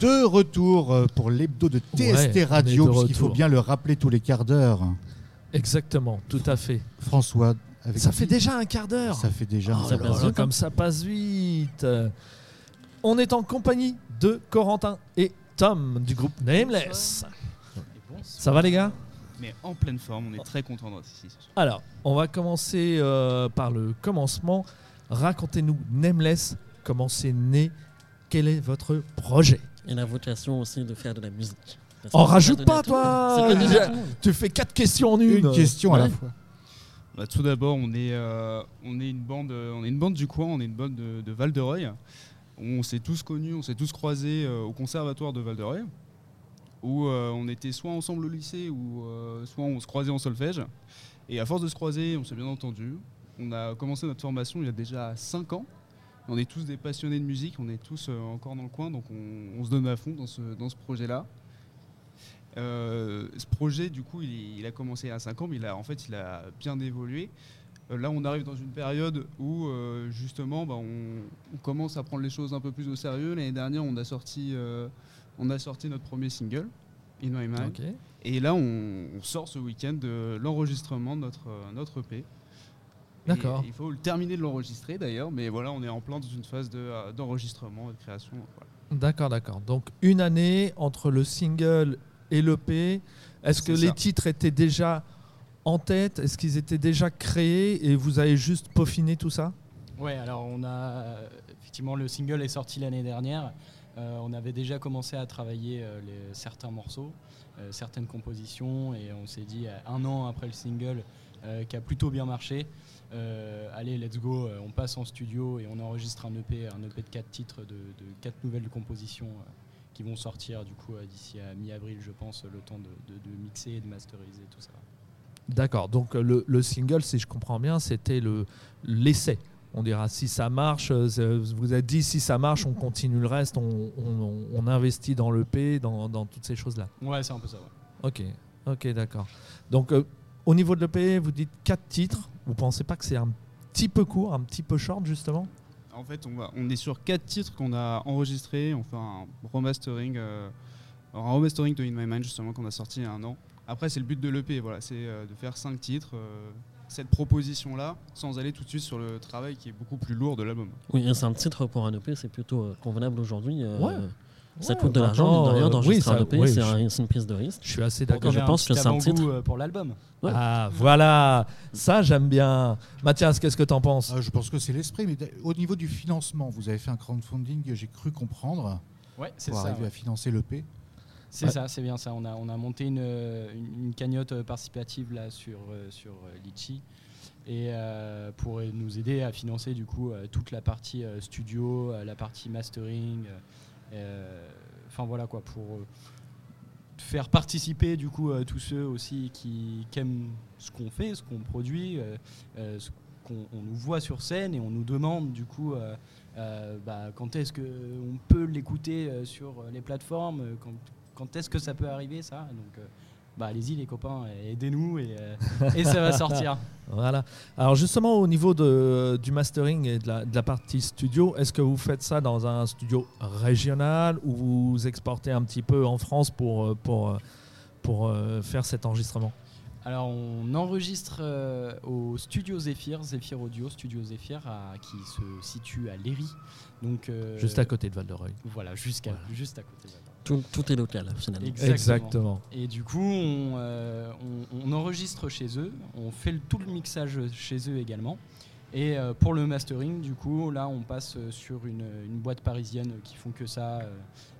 De retour euh, pour l'hebdo de TST Ouais, Radio, de puisqu'il faut bien le rappeler tous les quarts d'heure. Exactement, tout à fait. François, avec Ça qui- fait déjà un quart d'heure. Ça fait déjà. Oh un là quart d'heure. hein. comme ça passe vite. On est en compagnie de Corentin et Tom du groupe Nameless. Ça va les gars? Mais en pleine forme, on est très content d'être ici. Alors, on va commencer euh, par le commencement. Racontez-nous Nameless, comment c'est né, quel est votre projet? Et la vocation aussi de faire de la musique. Parce c'est rajoute pas, toi. Tu fais quatre questions en une. Une question à la fois. Bah, tout d'abord, on est, euh, on est une bande, on est une bande du coin, on est une bande de, de Val de Reuil. On s'est tous connus, on s'est tous croisés euh, au conservatoire de Val de Reuil, où euh, on était soit ensemble au lycée ou euh, soit on se croisait en solfège. Et à force de se croiser, on s'est bien entendu. On a commencé notre formation il y a déjà 5 ans. On est tous des passionnés de musique, on est tous euh, encore dans le coin, donc on, on se donne à fond dans ce, dans ce projet-là. Euh, ce projet, du coup, il, il a commencé à 5 ans, mais il a, en fait, il a bien évolué. Euh, là, on arrive dans une période où, euh, justement, bah, on, on commence à prendre les choses un peu plus au sérieux. L'année dernière, on a sorti, on a sorti notre premier single, In My Mind. Et là, on, on sort ce week-end de l'enregistrement de notre, notre EP. D'accord. Il faut le terminer de l'enregistrer d'ailleurs, mais voilà, on est en plein dans une phase de, euh, d'enregistrement et de création. voilà. D'accord, d'accord. Donc une année entre le single et l'EP. Est-ce que les ça. titres étaient déjà en tête? Est-ce qu'ils étaient déjà créés et vous avez juste peaufiné tout ça? Ouais, alors on a effectivement le single est sorti l'année dernière. Euh, on avait déjà commencé à travailler euh, les- certains morceaux, euh, certaines compositions, et on s'est dit un an après le single euh, qui a plutôt bien marché. Euh, allez, let's go, euh, on passe en studio et on enregistre un EP, un EP de quatre titres, de, de quatre nouvelles compositions euh, qui vont sortir du coup d'ici à mi-avril, je pense, le temps de, de- de mixer et de masteriser tout ça. D'accord. Donc le, le single, si je comprends bien, c'était le l'essai. On dira si ça marche. Vous avez dit si ça marche, on continue le reste, on, on- on investit dans l'EP, dans, dans toutes ces choses-là. Ouais, c'est un peu ça. ouais. Ok, ok, d'accord. Donc euh, au niveau de l'EP, vous dites quatre titres. Vous pensez pas que c'est un petit peu court, un petit peu short justement? En fait, on, va, on est sur quatre titres qu'on a enregistrés. On fait un remastering, euh, un remastering de In My Mind justement qu'on a sorti il y a un an. Après, c'est le but de l'EP, voilà, c'est euh, de faire cinq titres. euh, cette proposition-là, sans aller tout de suite sur le travail qui est beaucoup plus lourd de l'album. Oui, c'est un titre pour un EP, c'est plutôt convenable aujourd'hui. euh, Ouais. Ça coûte de l'argent, maintenant, mine de rien, euh, d'enregistrer oui, un EP, oui, c'est un- c'est une prise de risque. Je suis assez d'accord. je pense que c'est un titre. euh, pour l'album. Ouais. Ah, voilà. Ça, j'aime bien. Mathias, qu'est-ce que t'en penses? Euh, je pense que c'est l'esprit. Mais d- au niveau du financement, vous avez fait un crowdfunding, j'ai cru comprendre, Ouais, c'est pour ça. arriver ouais. à financer l'EP. C'est Ouais. ça, c'est bien ça. On a, on a monté une, euh, une, une cagnotte euh, participative là sur, euh, sur euh, Litchi et euh, pour nous aider à financer du coup euh, toute la partie euh, studio, euh, la partie mastering. euh, Enfin voilà quoi, pour euh, faire participer du coup euh, tous ceux aussi qui, aiment ce qu'on fait, ce qu'on produit, euh, euh, ce qu'on on nous voit sur scène et on nous demande du coup euh, euh, bah, quand est-ce qu'on peut l'écouter euh, sur euh, les plateformes, euh, quand, quand est-ce que ça peut arriver ça Donc euh, bah, allez-y les copains, aidez-nous et, euh, et ça va sortir. Voilà. Alors justement, au niveau de, du mastering et de la, de la partie studio, est-ce que vous faites ça dans un studio régional ou vous exportez un petit peu en France pour, euh, pour, euh, pour faire cet enregistrement? Alors on enregistre euh, au studio Zephyr, Zephyr Audio, studio Zephyr à- qui se situe à Léry. Donc, euh, Juste à côté de Val-de-Reuil. Voilà, jusqu'à, Voilà. juste à côté de là. Tout, tout est local, finalement. Exactement. Exactement. Et du coup, on, euh, on- on enregistre chez eux, on fait le- tout le mixage chez eux également. Et euh, pour le mastering, du coup, là, on passe euh, sur une, une boîte parisienne qui font que ça. euh,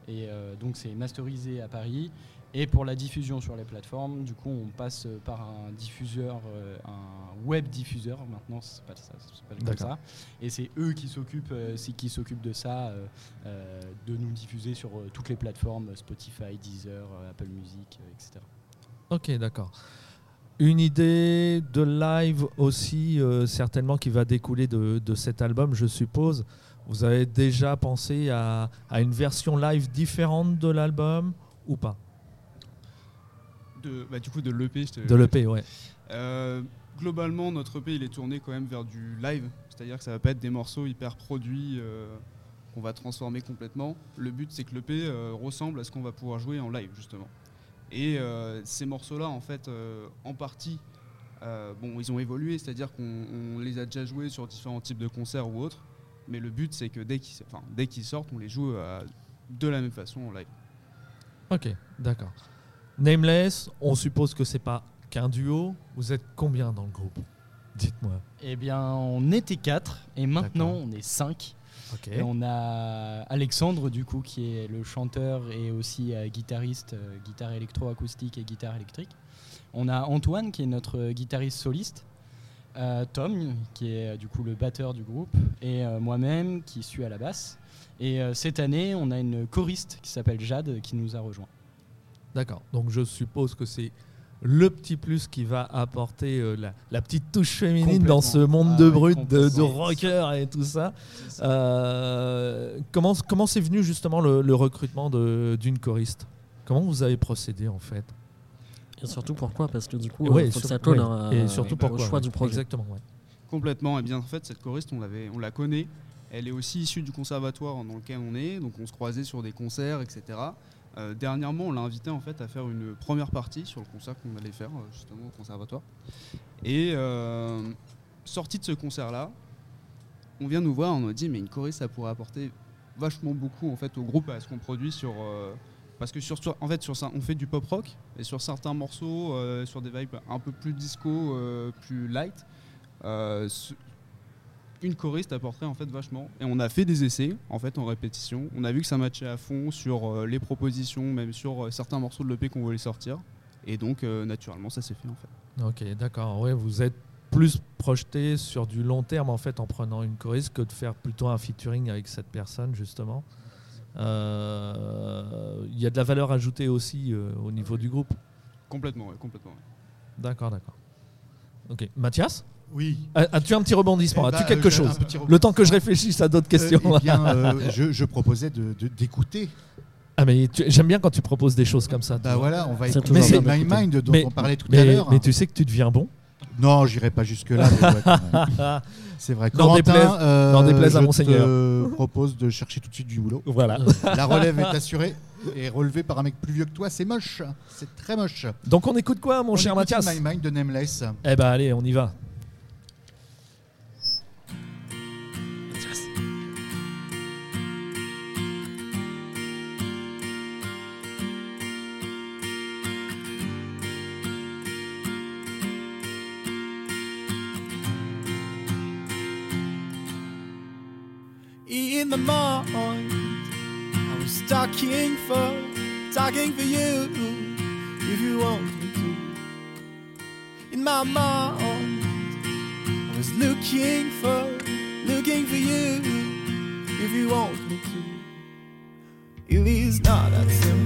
et euh, donc, c'est masterisé à Paris. Et pour la diffusion sur les plateformes, du coup, on passe par un diffuseur, euh, un web diffuseur. Maintenant, c'est pas ça, ça s'appelle comme ça. Et c'est eux qui s'occupent, euh, c'est qui s'occupent de ça, euh, euh, de nous diffuser sur toutes les plateformes, Spotify, Deezer, Apple Music, etc. Ok, d'accord. Une idée de live aussi, certainement, qui va découler de, de cet album, je suppose. Vous avez déjà pensé à, à une version live différente de l'album ou pas? De, bah, du coup, de l'EP, De l'EP, ouais. Euh, globalement, notre EP il est tourné quand même vers du live, c'est-à-dire que ça va pas être des morceaux hyper produits euh, qu'on va transformer complètement. Le but, c'est que l'EP euh, ressemble à ce qu'on va pouvoir jouer en live, justement. Et ces morceaux-là, en fait, en partie, bon, ils ont évolué, c'est-à-dire qu'on on les a déjà joués sur différents types de concerts ou autres. Mais le but, c'est que dès qu'ils enfin, sortent, on les joue de la même façon en live. Ok, d'accord. Nameless, on suppose que c'est pas qu'un duo. Vous êtes combien dans le groupe? Dites-moi. Eh bien, on était 4 et maintenant on est 5. Ok. Et on a Alexandre, du coup, qui est le chanteur et aussi euh, guitariste, euh, guitare électro-acoustique et guitare électrique. On a Antoine, qui est notre euh, guitariste soliste. Euh, Tom, qui est du coup le batteur du groupe. Et moi-même, qui suis à la basse. Et cette année, on a une choriste qui s'appelle Jade, qui nous a rejoint. D'accord. Donc je suppose que c'est le petit plus qui va apporter euh, la, la petite touche féminine dans ce monde Ah de brut, de, de rocker et tout ça. Euh, comment comment c'est venu justement le, le recrutement d'une choriste? Comment vous avez procédé en fait? Et surtout pourquoi? Parce que du coup, Ouais, euh, faut que sur- ça colle ouais. Et surtout au pourquoi choix ouais. du projet. Exactement. ouais. Complètement. Et bien en fait, cette choriste, on, l'avait, on la connaît. Elle est aussi issue du conservatoire dans lequel on est, donc on se croisait sur des concerts, etc. Euh, dernièrement, on l'a invitée en fait à faire une première partie sur le concert qu'on allait faire euh, justement au conservatoire. Et euh, sortie de ce concert-là, on vient nous voir, on nous dit mais une choriste ça pourrait apporter vachement beaucoup en fait au groupe à ce qu'on produit sur parce que sur, en fait sur ça on fait du pop rock et sur certains morceaux sur des vibes un peu plus disco plus light une choriste apporterait en fait vachement et on a fait des essais en fait en répétition on a vu que ça matchait à fond sur euh, les propositions même sur euh, certains morceaux de l'EP qu'on voulait sortir et donc euh, naturellement ça s'est fait en fait Ok, d'accord. Ouais, vous êtes plus projeté sur du long terme en fait en prenant une choriste que de faire plutôt un featuring avec cette personne justement. Il y a de la valeur ajoutée aussi au niveau du groupe. complètement ouais, complètement ouais. D'accord, d'accord. Ok, Mathias, Oui. a- as-tu un petit rebondissement? Eh As-tu ben, quelque un chose? petit Le temps que je réfléchisse à d'autres questions. Euh, eh bien, euh, je, je proposais de- de- d'écouter. ah mais j'aime bien quand tu proposes des choses comme ça. Bah vois. voilà, on va C'est écouter toujours bien My d'écouter. Mind dont Mais- on parlait tout à mais, l'heure. mais tu sais que tu deviens bon? Non, j'irai pas jusque là. C'est vrai. N'en déplaise- euh, déplaise à je Monseigneur. te propose de chercher tout de suite du boulot. Voilà. La relève est assurée et relevée par un mec plus vieux que toi. C'est moche. C'est très moche. Donc on écoute quoi, mon On cher Mathias? My Mind de Nameless. Eh ben allez, on y va. In the mind. I was talking for, talking for you, if you want me to. In my mind, I was looking for, looking for you, if you want me to. It is not that simple.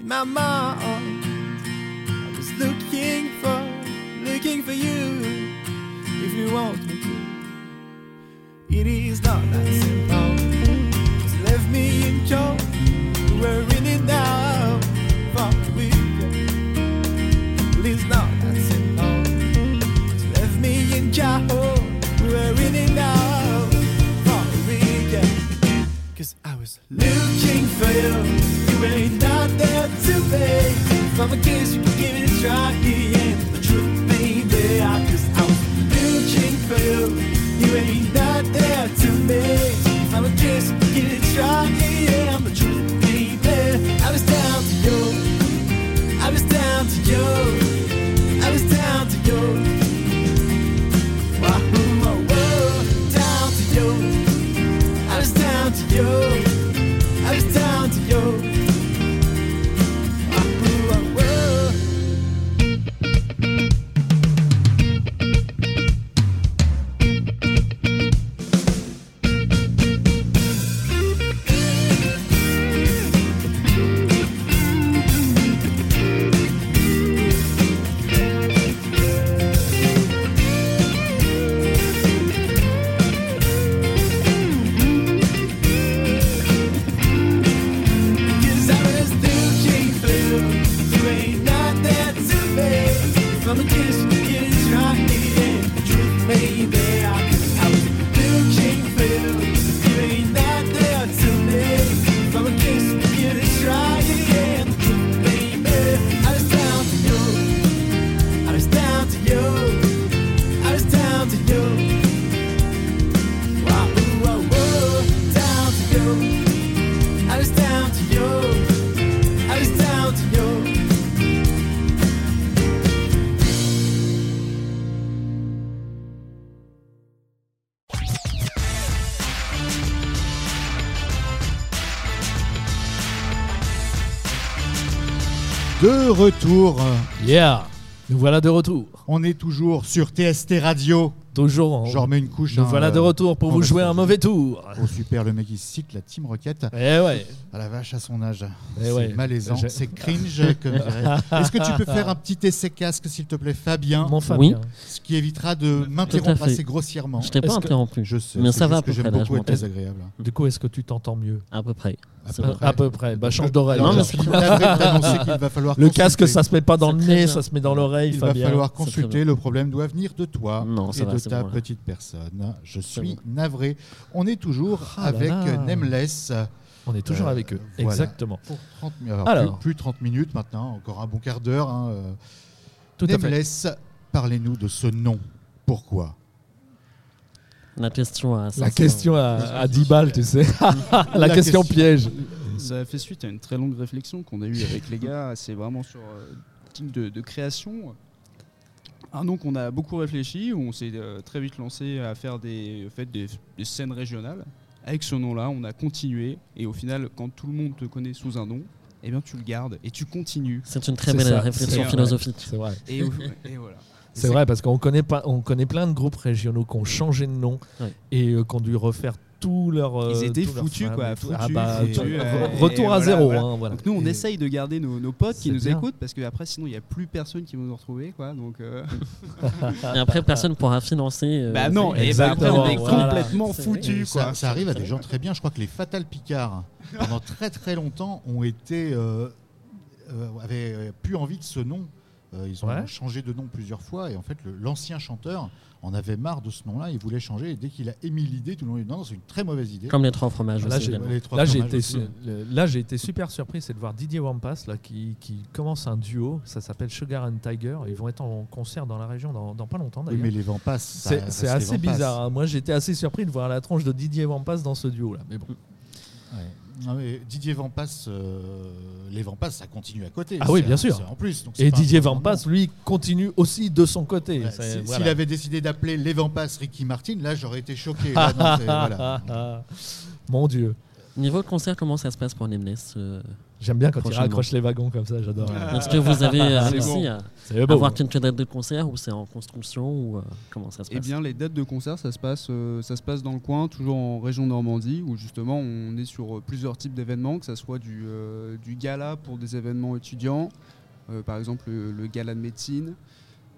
In my mind, I was looking for, looking for you, if you want me to. It is not that simple. It's left me in cold. We're in it now. For the weekend. It's not that simple. It's left me in cold. We're in it now. The weekend. Cause I was looking for you. You ain't I'm a kiss, you can give it a try. Yeah, the truth, baby. I, was for you. You ain't there to me. De retour. Yeah Nous voilà de retour. On est toujours sur TST Radio. Toujours en... Je remets une couche. Nous hein, voilà de euh, retour pour vous jouer un mauvais tour. Oh super, le mec il cite la Team Rocket. Eh ouais. À la vache à son âge. Eh c'est ouais. malaisant, c'est cringe. comme dirait. Est-ce que tu peux faire un petit essai casque, s'il te plaît, Fabien Mon Fabien. Ce qui évitera de m'interrompre assez grossièrement. Je t'ai pas Est-ce que- interrompu. Je sais. Mais ça va juste à peu que j'aime beaucoup être désagréable. Du coup, est-ce que tu t'entends mieux? À peu près. À peu près. À peu près. Bah, change d'oreille. Non, mais qu'il va falloir Le casque, ça se met pas dans le nez, ça se met dans l'oreille, Il va falloir consulter. Le problème doit venir de toi Non, et de ta petite personne. Je suis navré. On est toujours Ah avec. Nameless. On est toujours Euh, avec eux. voilà. Exactement. Pour 30 mi- alors, Alors. Plus, plus 30 minutes maintenant, encore un bon quart d'heure. hein, euh. Tout à fait. Nameless, parlez-nous de ce nom. Pourquoi? La question à La 500. question à, à 10 balles, tu sais. La, question question. piège. Ça a fait suite à une très longue réflexion qu'on a eue avec les gars. C'est vraiment sur euh, team de, de création. Un nom qu'on a beaucoup réfléchi, où on s'est euh, très vite lancé à faire des, en fait, des, des scènes régionales. Avec ce nom-là, on a continué. Et au final, quand tout le monde te connaît sous un nom, eh bien tu le gardes et tu continues. C'est une très belle ça, réflexion philosophique. C'est vrai. Et, au- et voilà. C'est vrai parce qu'on connaît pas, on connaît plein de groupes régionaux qui ont changé de nom Ouais. et euh, qui ont dû refaire tout leur. euh, Ils étaient leur foutus, quoi, foutus, Ah bah, tout- euh, retour et à voilà, zéro. voilà. hein, voilà. Donc nous, on Et- essaye de garder nos, nos potes qui nous bien. écoutent parce que après, sinon, il n'y a plus personne qui va nous retrouver, quoi. Donc, euh, Et après, personne pourra financer. euh, bah non, et bah après, on est complètement foutus, ça, quoi. ça arrive à des gens très bien. Je crois que les Fatal Picard, pendant très très longtemps, ont été euh, euh, avaient euh, plus envie de ce nom. Euh, ils ont Ouais. changé de nom plusieurs fois et en fait l'ancien chanteur en avait marre de ce nom-là. Il voulait changer et dès qu'il a émis l'idée, tout le monde lui dit non, non, c'est une très mauvaise idée. Comme les trois fromages Là, aussi. j'ai- également. Les trois Là j'ai, fromages été, aussi. su- le- là, j'ai été super surpris, c'est de voir Didier Wampas là, qui, qui commence un duo. Ça s'appelle Sugar and Tiger. Ils vont être en concert dans la région dans, dans pas longtemps Oui, d'ailleurs. mais les ça c'est, assez bizarre. hein. Moi j'étais assez surpris de voir la tronche de Didier Wampas dans ce duo là. Mais bon. Ouais. Mais Didier Vampas, euh, les Vampas, ça continue à côté. Ah oui, bien sûr. En plus. donc Et Didier Vampas, lui, continue aussi de son côté. Si- S'il voilà. avait décidé d'appeler les Vampas Ricky Martin, là j'aurais été choqué. Là, non, c'est- voilà. Mon Dieu. Niveau concert, comment ça se passe pour Nameless euh, J'aime bien quand il raccroche les wagons comme ça, j'adore. Ah. Est-ce que vous avez euh, C'est réussi bon. à beau. avoir quelques dates de concert ou c'est en construction ou euh, comment ça se Eh passe? bien, les dates de concert, ça se passe, euh, ça se passe dans le coin, toujours en région Normandie, où justement on est sur euh, plusieurs types d'événements, que ce soit du, euh, du gala pour des événements étudiants, euh, par exemple le, le gala de médecine.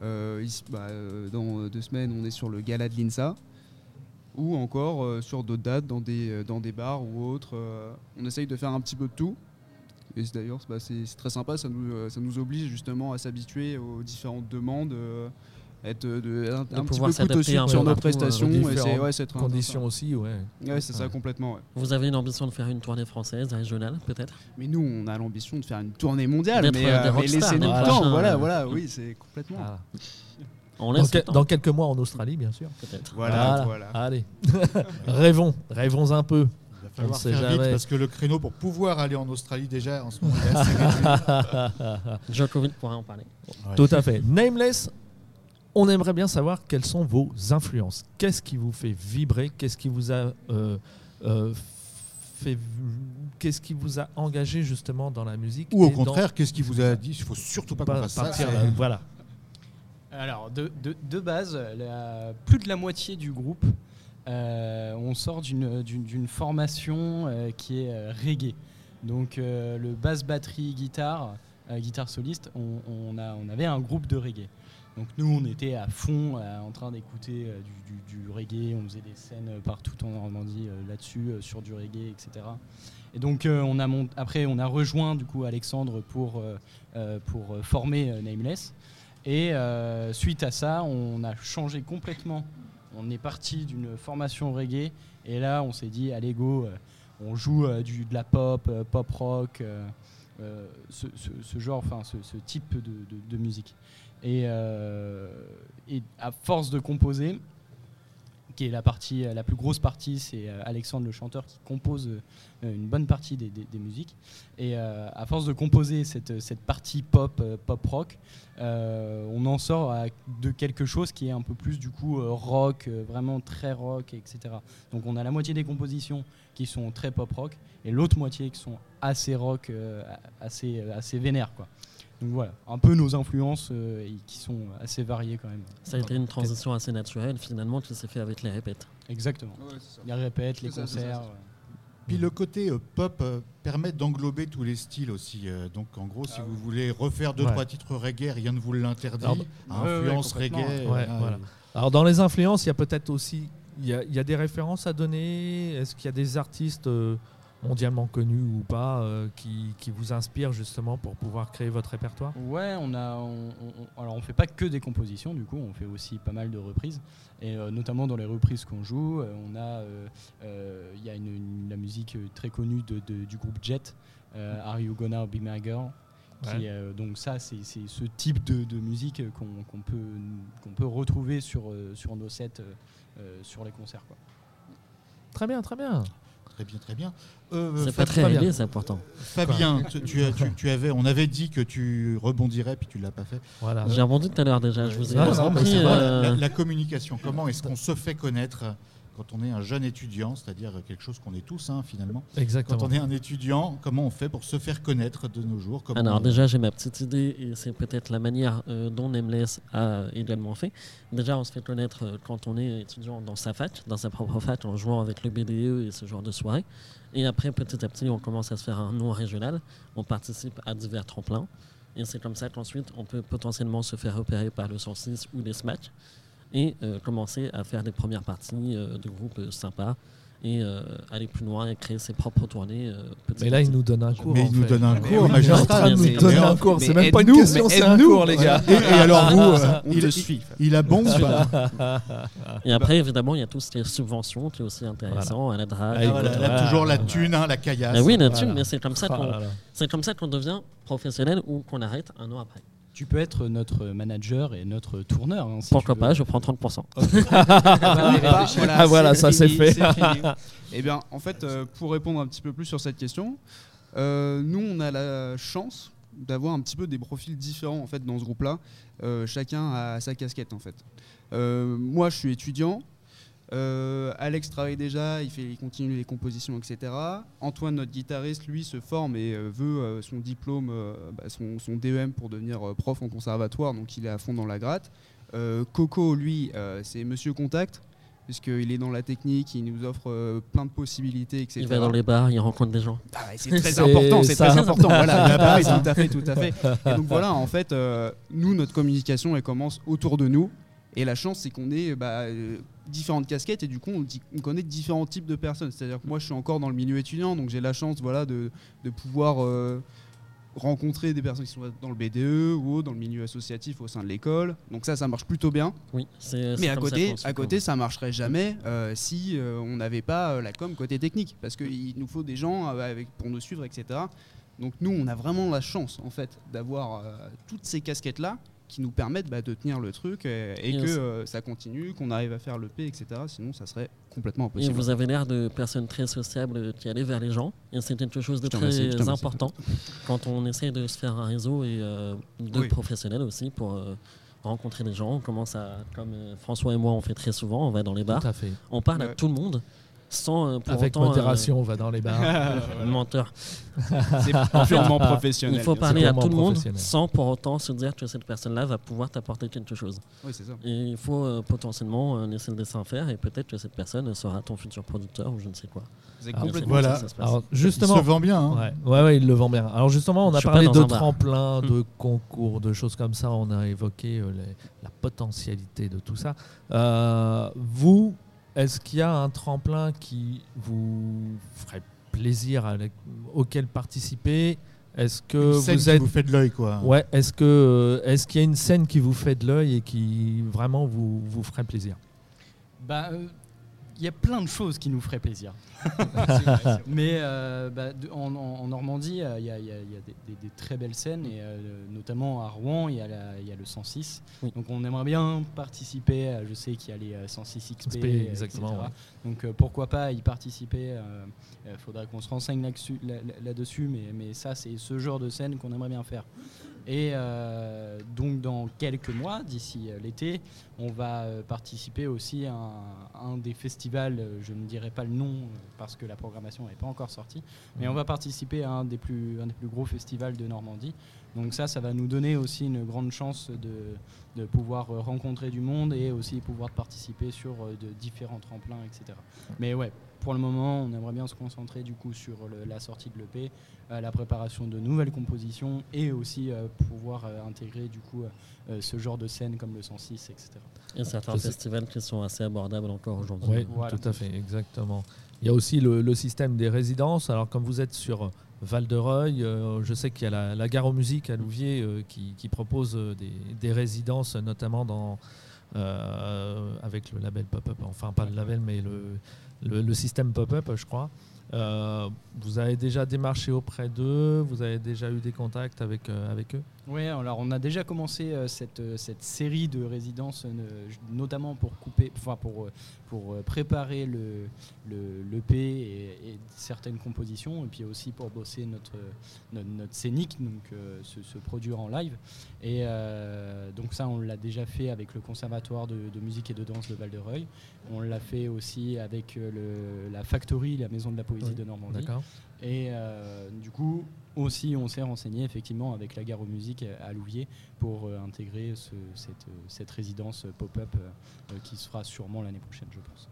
Euh, ici, bah, euh, dans deux semaines, on est sur le gala de l'INSA. Ou encore euh, sur d'autres dates, dans des, euh, dans des bars ou autres. euh, on essaye de faire un petit peu de tout. Et d'ailleurs, bah, c'est très sympa, ça nous, euh, ça nous oblige justement à s'habituer aux différentes demandes. euh, être euh, de, un, un petit pouvoir peu s'adapter couteau sur peu nos euh, prestations. et c'est ouais, très Conditions aussi, ouais. Ouais, c'est ça, complètement. ouais. Vous avez une ambition de faire une tournée française, régionale peut-être? Mais nous, on a l'ambition de faire une tournée mondiale. Mais, euh, mais laissez-nous le temps. Voilà, voilà, oui, c'est complètement. On Dans, que- dans quelques mois en Australie, bien sûr. peut-être. Voilà, voilà. Allez, rêvons, rêvons un peu. Falloir faire vite jamais. parce que le créneau pour pouvoir aller en Australie déjà en ce moment est assez. Djokovic pourra en parler. Ouais. Tout à fait. Nameless, on aimerait bien savoir quelles sont vos influences. Qu'est-ce qui vous fait vibrer? Qu'est-ce qui vous a euh, euh, fait Qu'est-ce qui vous a engagé justement dans la musique Ou au et dans- contraire, qu'est-ce qu'il vous a dit Il faut surtout pas qu'on pas fasse ça. partir c'est- là, Voilà. Alors, de, de- de base, la- plus de la moitié du groupe, euh, on sort d'une- formation euh, qui est euh, reggae. Donc, le basse, batterie, guitare, guitare soliste, on, avait un groupe de reggae. Donc, nous, on était à fond en train d'écouter du, reggae. On faisait des scènes partout en Normandie là-dessus, sur du reggae, etc. Et donc, on a après, on a rejoint du coup Alexandre pour, former Nameless. Et suite à ça, on a changé complètement. On est parti d'une formation reggae et là, on s'est dit, allez go, euh, on joue euh, de la pop, euh, pop rock, ce, genre, enfin ce, type de, musique. Et à force de composer, qui est la partie, la plus grosse partie, c'est euh, Alexandre le chanteur qui compose euh, une bonne partie des, des- musiques. Et euh, à force de composer cette, cette partie pop, euh, pop rock, euh, on en sort de quelque chose qui est un peu plus du coup euh, rock, euh, vraiment très rock, etc. Donc on a la moitié des compositions qui sont très pop rock et l'autre moitié qui sont assez rock, euh, assez, assez vénères quoi. Donc voilà, un peu nos influences euh, et qui sont assez variées quand même. Ça a été une transition assez naturelle finalement qui s'est fait avec les répètes. Exactement. Ouais, c'est ça. Les répètes, les ça, concerts. ça. Puis le côté euh, pop euh, permet d'englober tous les styles aussi. euh, donc en gros, si Ah vous voulez refaire deux Ouais. trois titres reggae, rien ne vous l'interdit. Alors, ouais, ouais, Influence reggae. Ouais, euh, voilà. Alors dans les influences, il y a peut-être aussi, il y, a, il y a des références à donner? Est-ce qu'il y a des artistes euh, mondialement connus ou pas euh, qui, qui vous inspirent justement pour pouvoir créer votre répertoire? Ouais, on a, on, on- alors on fait pas que des compositions, du coup, on fait aussi pas mal de reprises, et euh, notamment dans les reprises qu'on joue, euh, on a, il y a une, une- la musique très connue de- de- du groupe Jet, Are You Gonna Be My Girl, qui, euh, donc ça, c'est c'est ce type de, de musique qu'on peut, qu'on peut retrouver sur, sur nos sets, euh, sur les concerts. Quoi. Très bien, très bien. Très bien, très bien. Euh, C'est pas très Fabien. réglé, c'est important. Fabien, tu, tu as- tu- tu avais, on avait dit que tu rebondirais, puis tu l'as pas fait. Voilà. J'ai rebondi tout à l'heure déjà, je vous ai Ah, compris, euh, la, la communication, comment est-ce qu'on se fait connaître quand on est un jeune étudiant, c'est-à-dire quelque chose qu'on est tous hein, finalement. Exactement. Quand on est un étudiant, comment on fait pour se faire connaître de nos jours comment Alors on- déjà j'ai ma petite idée et c'est peut-être la manière euh, dont Nameless a également fait. Déjà on se fait connaître euh, quand on est étudiant dans sa fac, dans sa propre fac, en jouant avec le BDE et ce genre de soirée. Et après petit à petit on commence à se faire un nom régional, on participe à divers tremplins. Et c'est comme ça qu'ensuite on peut potentiellement se faire repérer par le 106 ou les Smash et euh, commencer à faire des premières parties euh, de groupes euh, sympas et euh, aller plus loin et créer ses propres tournées. euh, Mais là, il nous donne un cours. Mais il nous fait. donne un Mais cours oui, en train de nous Mais- donner mais- un cours. mais C'est même pas une question, mais c'est un cours, les gars. Et, et alors vous, euh, On il, te suit. il a bon ou pas Et après, évidemment, il y a tout ce qui est subvention qui est aussi intéressant à la drague. Ah, Ah, voilà, là, voilà. toujours la thune, hein, la caillasse. Ah oui, là-dessus, Voilà. mais c'est comme ça qu'on là là. c'est comme ça qu'on devient professionnel ou qu'on arrête un an après. Tu peux être notre manager et notre tourneur. hein, si Pourquoi tu pas. Je prends 30%. Ah, voilà, ça, c'est fait. Eh bien, en fait, euh, pour répondre un petit peu plus sur cette question, euh, nous, on a la chance d'avoir un petit peu des profils différents en fait dans ce groupe-là. Euh, chacun a sa casquette en fait. Euh, moi, je suis étudiant. Euh, Alex travaille déjà, il, fait, il continue les compositions, etc. Antoine, notre guitariste, lui, se forme et euh, veut euh, son diplôme, bah, son, son DEM pour devenir prof en conservatoire, donc il est à fond dans la gratte. Coco, lui, c'est Monsieur Contact, puisqu'il est dans la technique, il nous offre euh, plein de possibilités, etc. Il va dans les bars, il rencontre des gens. Ah c'est très important, c'est très important. Voilà, tout à fait, tout à fait. Et donc voilà, en fait, euh, nous, notre communication, elle commence autour de nous. Et la chance, c'est qu'on ait bah, différentes casquettes et du coup, on, dit- on connaît différents types de personnes. C'est-à-dire que moi, je suis encore dans le milieu étudiant, donc j'ai la chance voilà, de, de pouvoir euh, rencontrer des personnes qui sont dans le BDE ou dans le milieu associatif au sein de l'école. Donc ça, ça marche plutôt bien. Oui, c'est Mais à ça côté, qu'on se à côté, ça marcherait jamais euh, si euh, on n'avait pas la com côté technique, parce qu'il nous faut des gens euh, avec, pour nous suivre, etc. Donc nous, on a vraiment la chance en fait d'avoir toutes ces casquettes là qui nous permettent bah, de tenir le truc et, Et que euh, ça continue, qu'on arrive à faire le P, etc. Sinon, ça serait complètement Et impossible. vous avez l'air de personnes très sociables euh, qui allaient vers les gens. Et c'est quelque chose de remercie, très remercie. important quand on essaie de se faire un réseau et euh, de Oui. professionnels aussi pour euh, rencontrer des gens. On commence à, comme euh, François et moi, on fait très souvent, on va dans les bars, Tout à fait. on parle à tout le monde sans euh, pour Avec autant, euh, modération, on va dans les bars. menteur. C'est purement professionnel. Il faut parler C'est à tout le monde sans pour autant se dire que cette personne-là va pouvoir t'apporter quelque chose. Oui, c'est ça. Et il faut euh, potentiellement euh, laisser le dessin faire et peut-être que cette personne sera ton futur producteur ou je ne sais quoi. C'est Alors, complètement. Voilà. ça que ça se passe. Alors, Il justement, se vend bien. hein. Ouais, ouais, ouais, il le vend bien. Alors justement, on a parlé de un bar. tremplin, Hmm. de concours, de choses comme ça. On a évoqué euh, les- la potentialité de tout ça. Euh, vous, est-ce qu'il y a un tremplin qui vous ferait plaisir, avec- auquel participer? Est-ce que Une scène vous qui êtes vous fait de l'œil, quoi. Ouais, est-ce que euh, est-ce qu'il y a une scène qui vous fait de l'œil et qui vraiment vous, vous ferait plaisir? Bah, euh, il y a plein de choses qui nous feraient plaisir. Mais euh, bah, de- en, Normandie, euh, il y a, il y a- il y a des, des- des très belles scènes, et euh, notamment à Rouen, il y, a y le 106. Oui. Donc on aimerait bien participer. Je sais qu'il y a les euh, 106 XP, XP, exactement, etc. ouais. Donc pourquoi pas y participer Il faudrait qu'on se renseigne là-dessus, là- là- là-dessus, mais, mais ça, c'est ce genre de scène qu'on aimerait bien faire. Et euh, donc dans quelques mois, d'ici l'été, on va participer aussi à un, un des festivals, je ne dirai pas le nom parce que la programmation n'est pas encore sortie, mais on va participer à un des, plus, un des plus gros festivals de Normandie. Donc ça, ça va nous donner aussi une grande chance de, de pouvoir euh, rencontrer du monde et aussi pouvoir participer sur euh, de différents tremplins, etc. Mais ouais, pour le moment, on aimerait bien se concentrer du coup sur le- la sortie de l'EP, euh, la préparation de nouvelles compositions et aussi euh, pouvoir euh, intégrer du coup ce genre de scène comme le 106, etc. Et certains festivals qui sont assez abordables encore aujourd'hui. Oui, Voilà. tout à fait, exactement. Il y a aussi le, système des résidences. Alors, comme vous êtes sur Val-de-Reuil, euh, je sais qu'il y a la, Gare aux Musiques à Louviers euh, qui, propose euh, des, résidences, notamment dans, avec le label Pop-Up. Enfin, pas le label, mais le système Pop-Up, je crois. Euh, vous avez déjà démarché auprès d'eux Vous avez déjà eu des contacts avec, euh, avec eux? Oui, alors on a déjà commencé euh, cette, cette série de résidences, notamment pour couper, pour, pour préparer le, le, l'EP et, certaines compositions, et puis aussi pour bosser notre, notre, scénique, donc se, produire en live. Et donc ça, on l'a déjà fait avec le Conservatoire de, musique et de danse de Val-de-Reuil. On l'a fait aussi avec le, la Factory, la maison de la poésie Oui, de Normandie. Et euh, du coup, aussi, on s'est renseigné effectivement avec la gare aux musiques à Louviers pour euh, intégrer ce- cette, cette résidence pop-up euh, euh, qui se fera sûrement l'année prochaine, je pense.